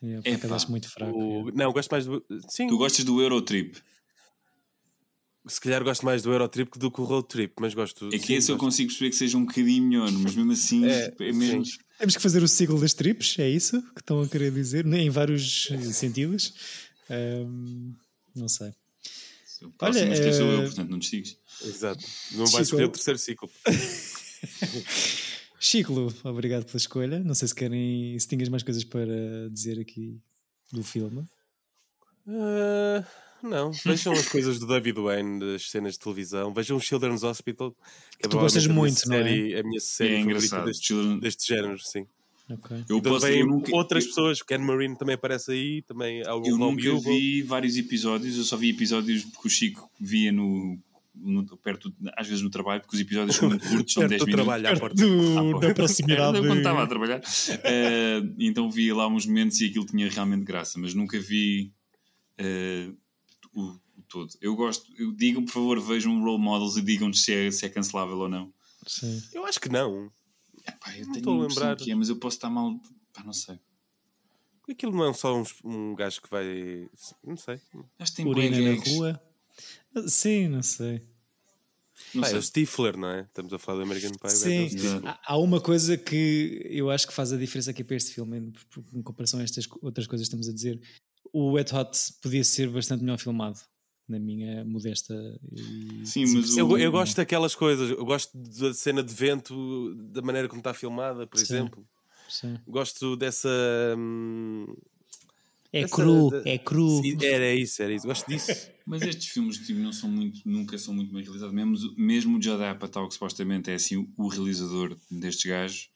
Yeah, é pá, muito fraco. O... Não, gosto mais do. Sim. Tu gostas do Eurotrip? Se calhar gosto mais do Eurotrip do que do Road Trip, mas gosto. É que sim, esse gosto. eu consigo perceber que seja um bocadinho melhor, mas mesmo assim é, é menos. Temos que fazer o ciclo das trips, é isso que estão a querer dizer? Em vários sentidos. Um, não sei. O próximo Olha, sou eu, eh, portanto não te sigues. Exato. Não vais escolher o terceiro ciclo. [LAUGHS] Chico, obrigado pela escolha. Não sei se querem, se tinhas mais coisas para dizer aqui do filme. Uh, não, vejam as coisas do David Wayne, das cenas de televisão. Vejam o Children's Hospital, que, é tu gostas muito, série, não é? A minha série é favorita deste, Children... deste género, sim. Okay. Eu posso, também eu nunca, outras eu, pessoas, Ken Marine também aparece aí, também há o Eu nunca vi vários episódios, eu só vi episódios porque o Chico via no, no, perto, às vezes no trabalho, porque os episódios são muito curtos, são 10 minutos. trabalho, à porta. Do, na proximidade. [LAUGHS] Quando estava a trabalhar. Uh, então via lá uns momentos e aquilo tinha realmente graça, mas nunca vi uh, o, o, todo. Eu gosto, digam por favor, vejam role models e digam-nos se é, se é cancelável ou não. Sim. Eu acho que não. Epá, eu não estou a lembrar. Que é, mas eu posso estar mal. Pá, não sei. Aquilo não é só um, um gajo que vai. Não sei. Acho que tem Urina na rua. Sim, não sei. Não Pá, sei. É o Stifler, não é? Estamos a falar do American Pie. Sim, há uma coisa que eu acho que faz a diferença aqui para este filme, em comparação a estas outras coisas que estamos a dizer. O Wet Hot podia ser bastante melhor filmado, na minha modesta. E... Sim, mas o... eu, eu, gosto daquelas coisas. Eu gosto da cena de vento, da maneira como está filmada, por Sim. exemplo. Sim. Gosto dessa. Hum, é essa, cru, é cru. Era isso, era isso. Gosto disso. [LAUGHS] Mas estes filmes tipo, não são muito, nunca são muito bem realizados. Mesmo, mesmo o Judd Apatow, que supostamente é assim o realizador destes gajos,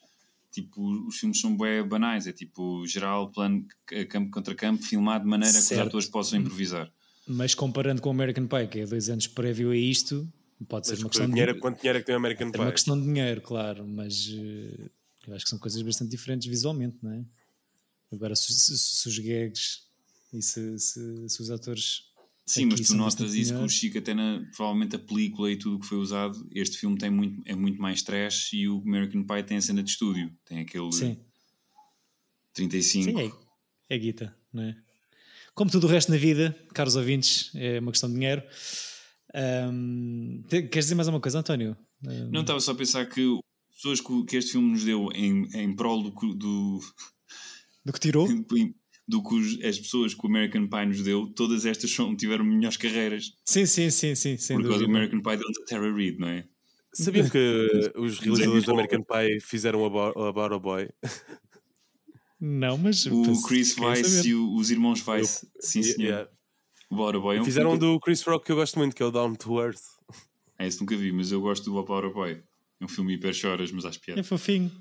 tipo, os filmes são bem banais. É tipo, geral, plano, campo contra campo, filmado de maneira certo. que os atores possam improvisar. Mas comparando com o American Pie, que é dois anos prévio a isto, pode ser mas uma questão dinheiro, de... Quanto dinheiro é que tem o American Pie? É uma questão de dinheiro, claro, mas uh, eu acho que são coisas bastante diferentes visualmente, não é? Agora, se, se, se os gags e se, se, se os atores. Sim, mas tu notas isso com o Chico, até na, provavelmente a película e tudo o que foi usado. Este filme tem muito, é muito mais trash e o American Pie tem a cena de estúdio, tem aquele Sim. 35. Sim, é, é guita, não é? Como tudo o resto na vida, caros ouvintes, é uma questão de dinheiro. Um, queres dizer mais alguma coisa, António? Um, não, estava só a pensar que pessoas que, este filme nos deu em, em prol do, do, do que tirou? [LAUGHS] Do que as pessoas que o American Pie nos deu, todas estas são, tiveram melhores carreiras. Sim, sim, sim, sim. Sem Porque dúvida. o American Pie deu a Terry Reid, não é? Sabiam que [LAUGHS] os realizadores do American Pie fizeram o About a Boy? Não, mas. O Chris Weiss e o, os irmãos Weiss. Eu, sim, senhor. Yeah. O About a Boy é um Fizeram um do Chris Rock que eu gosto muito, que é o Down to Earth. É, esse nunca vi, mas eu gosto do About a Boy. É um filme hiper choras, mas acho piada. É fofinho.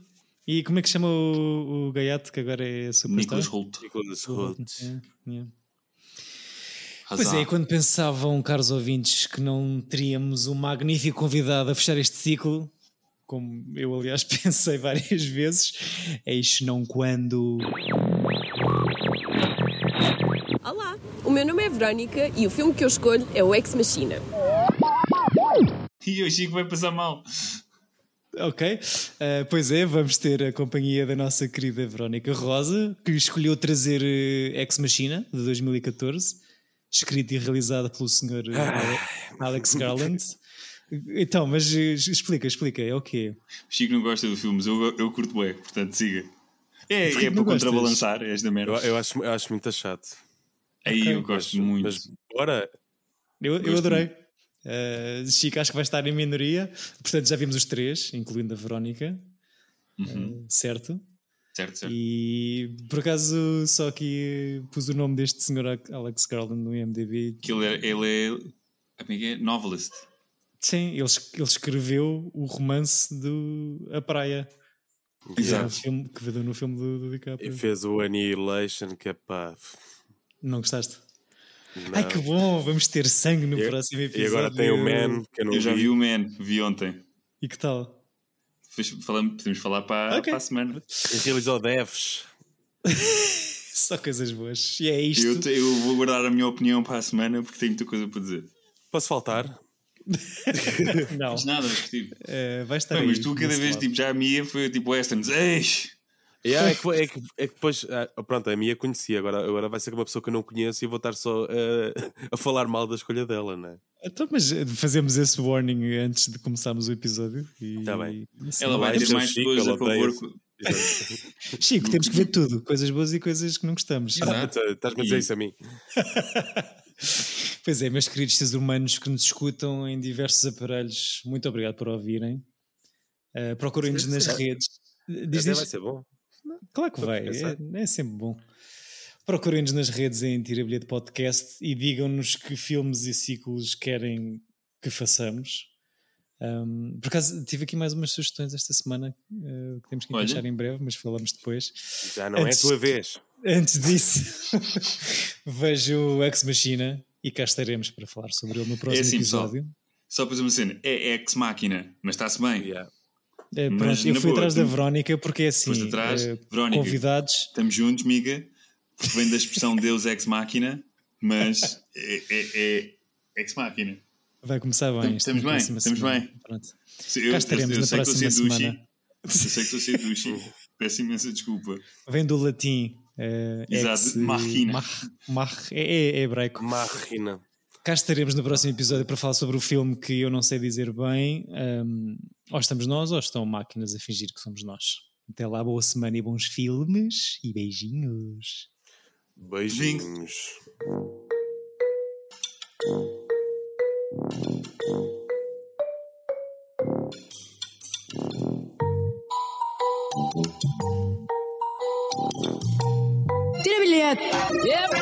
E como é que chama o, o gaiato que agora é superstar? Nicholas Holt. Nicholas Holt. É, é. Pois é, quando pensavam, caros ouvintes, que não teríamos um magnífico convidado a fechar este ciclo, como eu aliás [LAUGHS] pensei várias vezes, eis não quando. Olá, o meu nome é Verónica e o filme que eu escolho é o Ex Machina. E o Chico vai passar mal. Ok, uh, pois é, vamos ter a companhia da nossa querida Verónica Rosa, que escolheu trazer uh, Ex Machina de 2014, escrita e realizada pelo senhor uh, Alex Garland. [LAUGHS] Então, mas explica, explica, é o quê? O Chico não gosta de filmes, eu, eu curto bem, portanto siga. É, é para contrabalançar esta merda. Eu, eu, acho, eu acho muito chato. Aí okay. eu gosto mas, muito. Mas bora. Eu, eu adorei. Uh, Chico acho que vai estar em minoria, portanto já vimos os três, incluindo a Verónica, uhum. uh, certo? Certo, certo. E por acaso só aqui pus o nome deste senhor Alex Garland no IMDb. Que ele é, ele é, é, é novelist. Sim, ele, ele escreveu o romance do A Praia. Exato. Que, filme, que no filme do, do DiCaprio. E fez o Annihilation, que é pá. Não gostaste? Não. Ai que bom, vamos ter sangue no próximo episódio. E agora tem o Man, que eu não Eu já vi. vi o Man, vi ontem. E que tal? Falamos, podemos falar para, okay. para a semana. E realizou Devs. [LAUGHS] Só coisas boas. E é isto. Eu, te, eu, vou guardar a minha opinião para a semana porque tenho muita coisa para dizer. Posso faltar? Não. Mas nada, tipo. Uh, vai estar não, aí, Mas tu cada vez, lado. tipo, já a minha foi tipo westerns. Eish! Yeah, é, que, é, que, é que depois, ah, pronto, a minha conhecia, agora, agora vai ser uma pessoa que eu não conheço e vou estar só uh, [LAUGHS] a falar mal da escolha dela, não é? Então, mas eh, fazemos esse warning antes de começarmos o episódio. E, tá bem. E, ela vai ter mais coisas a favor. [LAUGHS] Chico, temos que ver tudo, coisas boas e coisas que não gostamos. Estás-me a dizer isso a mim. [LAUGHS] pois é, meus queridos seres humanos que nos escutam em diversos aparelhos, muito obrigado por ouvirem. Uh, Procurem-nos nas redes. Diz, diz, vai ser bom. Claro que vai, é, é, sempre bom. Procurem-nos nas redes em Tira Bilhete Podcast e digam-nos que filmes e ciclos querem que façamos. Um, por acaso tive aqui mais umas sugestões esta semana uh, que temos que encaixar em breve, mas falamos depois. Já não antes, é a tua vez. Antes disso, [LAUGHS] vejo o Ex Machina e cá estaremos para falar sobre ele no próximo é assim, episódio. Só para dizer uma cena, é ex-máquina, mas está-se bem. Yeah. É, pronto, eu fui boa, atrás tu... da Verónica porque é assim. Foste atrás, é, Verónica, convidados. Estamos juntos, miga. Vem da expressão Deus ex-máquina, mas é, é, é ex-máquina. Vai começar bem. Estamos bem, estamos semana. bem. Pronto. Eu, Cá estaremos eu, eu, eu na próxima semana. Eu sei que estou a ser douche. Peço imensa desculpa. Vem do latim. Uh, Exato, ex, mach, é, é, hebraico. Machina. Cá estaremos no próximo episódio para falar sobre o filme que eu não sei dizer bem. Um, ou estamos nós ou estão máquinas a fingir que somos nós. Até lá, boa semana e bons filmes e beijinhos. Beijinhos. Tira Yep.